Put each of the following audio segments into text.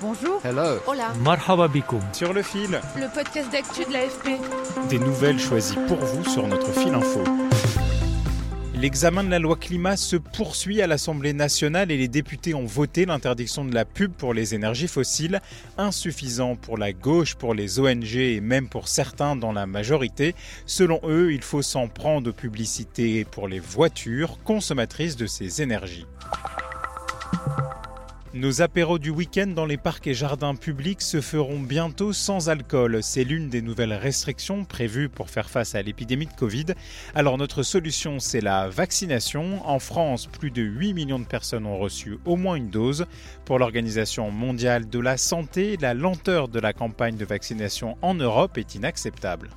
Bonjour. Hello. Hola. Marhaba bikoum. Sur le fil, Le podcast d'actu de l'AFP. des nouvelles choisies pour vous sur notre fil info. L'examen de la loi climat se poursuit à l'Assemblée nationale et les députés ont voté l'interdiction de la pub pour les énergies fossiles, insuffisant pour la gauche, pour les ONG et même pour certains dans la majorité. Selon eux, il faut s'en prendre aux publicités pour les voitures consommatrices de ces énergies. Nos apéros du week-end dans les parcs et jardins publics se feront bientôt sans alcool. C'est l'une des nouvelles restrictions prévues pour faire face à l'épidémie de Covid. Alors notre solution, c'est la vaccination. En France, plus de 8 millions de personnes ont reçu au moins une dose. Pour l'Organisation mondiale de la santé, la lenteur de la campagne de vaccination en Europe est inacceptable.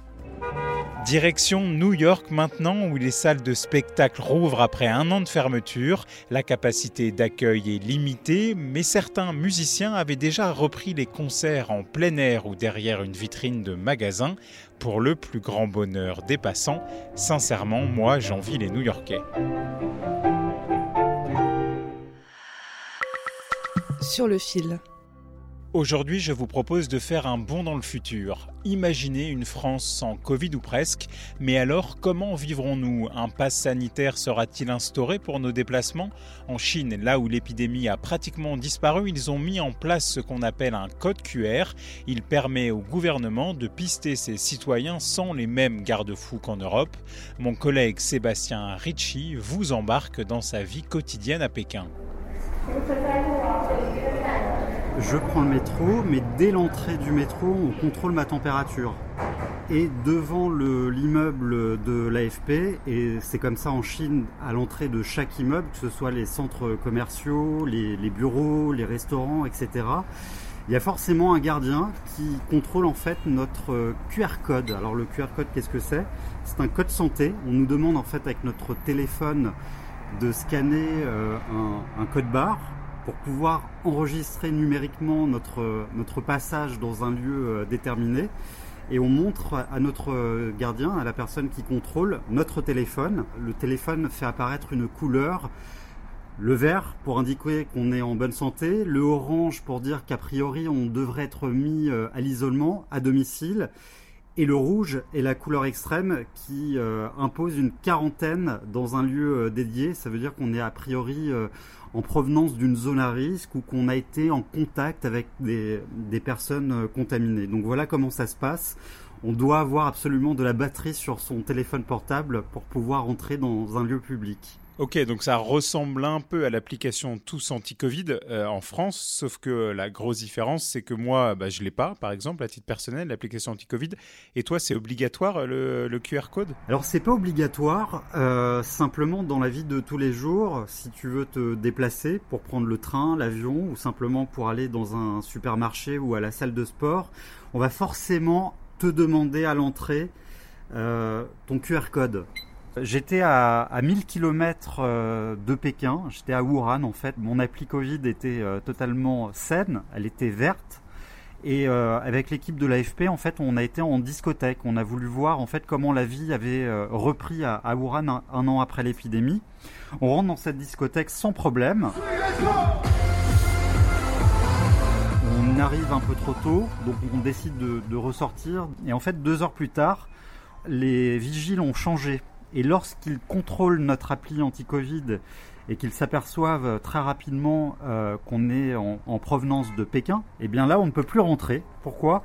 Direction New York maintenant, où les salles de spectacle rouvrent après un an de fermeture. La capacité d'accueil est limitée, mais certains musiciens avaient déjà repris les concerts en plein air ou derrière une vitrine de magasin. Pour le plus grand bonheur des passants, sincèrement, moi j'envie les New-Yorkais. Sur le fil. Aujourd'hui, je vous propose de faire un bond dans le futur. Imaginez une France sans Covid ou presque, mais alors comment vivrons-nous? Un pass sanitaire sera-t-il instauré pour nos déplacements? En Chine, là où l'épidémie a pratiquement disparu, ils ont mis en place ce qu'on appelle un code QR. Il permet au gouvernement de pister ses citoyens sans les mêmes garde-fous qu'en Europe. Mon collègue Sébastien Ricci vous embarque dans sa vie quotidienne à Pékin. Je prends le métro, mais dès l'entrée du métro, on contrôle ma température. Et devant le- l'immeuble de l'AFP, et c'est comme ça en Chine, à l'entrée de chaque immeuble, que ce soit les centres commerciaux, les, bureaux, les restaurants, etc., il y a forcément un gardien qui contrôle en fait notre QR code. Alors le QR code, qu'est-ce que c'est? C'est un code santé. On nous demande en fait avec notre téléphone de scanner euh, un code barre pour pouvoir enregistrer numériquement notre, notre passage dans un lieu euh, déterminé. Et on montre à notre euh, gardien, à la personne qui contrôle, notre téléphone. Le téléphone fait apparaître une couleur, le vert pour indiquer qu'on est en bonne santé, le orange pour dire qu'a priori on devrait être mis euh, à l'isolement, à domicile, et le rouge est la couleur extrême qui euh, impose une quarantaine dans un lieu euh, dédié. Ça veut dire qu'on est a priori euh, en provenance d'une zone à risque ou qu'on a été en contact avec des, personnes contaminées. Donc voilà comment ça se passe. On doit avoir absolument de la batterie sur son téléphone portable pour pouvoir entrer dans un lieu public. Ok, donc ça ressemble un peu à l'application Tous Anti-Covid euh, en France, sauf que la grosse différence, c'est que moi, bah, je l'ai pas, par exemple, à titre personnel, l'application Anti-Covid, et toi, c'est obligatoire le, le QR code? Alors c'est pas obligatoire, euh, simplement dans la vie de tous les jours, si tu veux te déplacer pour prendre le train, l'avion ou simplement pour aller dans un supermarché ou à la salle de sport, on va forcément te demander à l'entrée euh, ton QR code. J'étais à, à 1000 km de Pékin, j'étais à Wuhan en fait, mon appli Covid était euh, totalement saine, elle était verte. Et euh, avec l'équipe de l'AFP, en fait, on a été en discothèque. On a voulu voir en fait comment la vie avait euh, repris à, à Wuhan un, an après l'épidémie. On rentre dans cette discothèque sans problème. On arrive un peu trop tôt, donc on décide de, de ressortir. Et en fait, deux heures plus tard, les vigiles ont changé. Et lorsqu'ils contrôlent notre appli anti-Covid et qu'ils s'aperçoivent très rapidement euh, qu'on est en, en provenance de Pékin, et bien là, on ne peut plus rentrer. Pourquoi?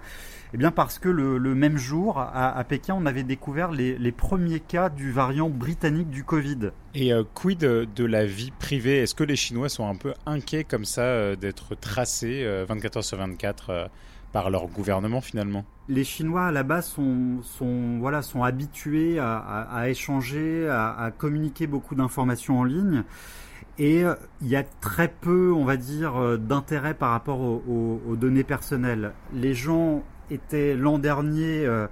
Eh bien parce que le, même jour, à, Pékin, on avait découvert les, les, premiers cas du variant britannique du Covid. Et euh, quid de la vie privée? Est-ce que les Chinois sont un peu inquiets comme ça euh, d'être tracés 24 heures sur 24 par leur gouvernement finalement. Les Chinois à la base sont, voilà, sont habitués à, échanger, à, communiquer beaucoup d'informations en ligne. Et euh, il y a très peu, on va dire, euh, d'intérêt par rapport aux, données personnelles. Les gens étaient l'an dernier euh,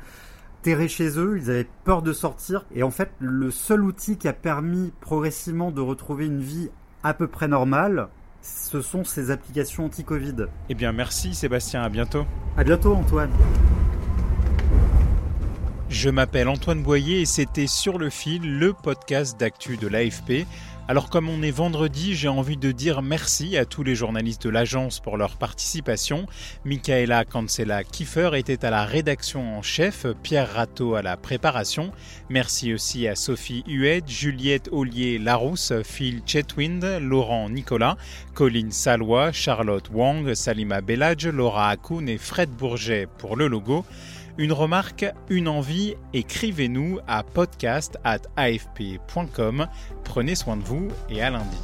terrés chez eux, ils avaient peur de sortir. Et en fait, le seul outil qui a permis progressivement de retrouver une vie à peu près normale, ce sont ces applications anti-Covid. Eh bien, merci Sébastien, à bientôt. À bientôt Antoine. Je m'appelle Antoine Boyer et c'était Sur le fil, le podcast d'actu de l'AFP. Alors comme on est vendredi, j'ai envie de dire merci à tous les journalistes de l'agence pour leur participation. Michaela Cancela Kiefer était à la rédaction en chef, Pierre Ratto à la préparation. Merci aussi à Sophie Huet, Juliette Ollier Larousse, Phil Chetwind, Laurent Nicolas, Colline Salois, Charlotte Wang, Salima Belladj, Laura Akoun et Fred Bourget pour le logo. Une remarque, une envie, écrivez-nous à podcast@afp.com. Prenez soin de vous et à lundi.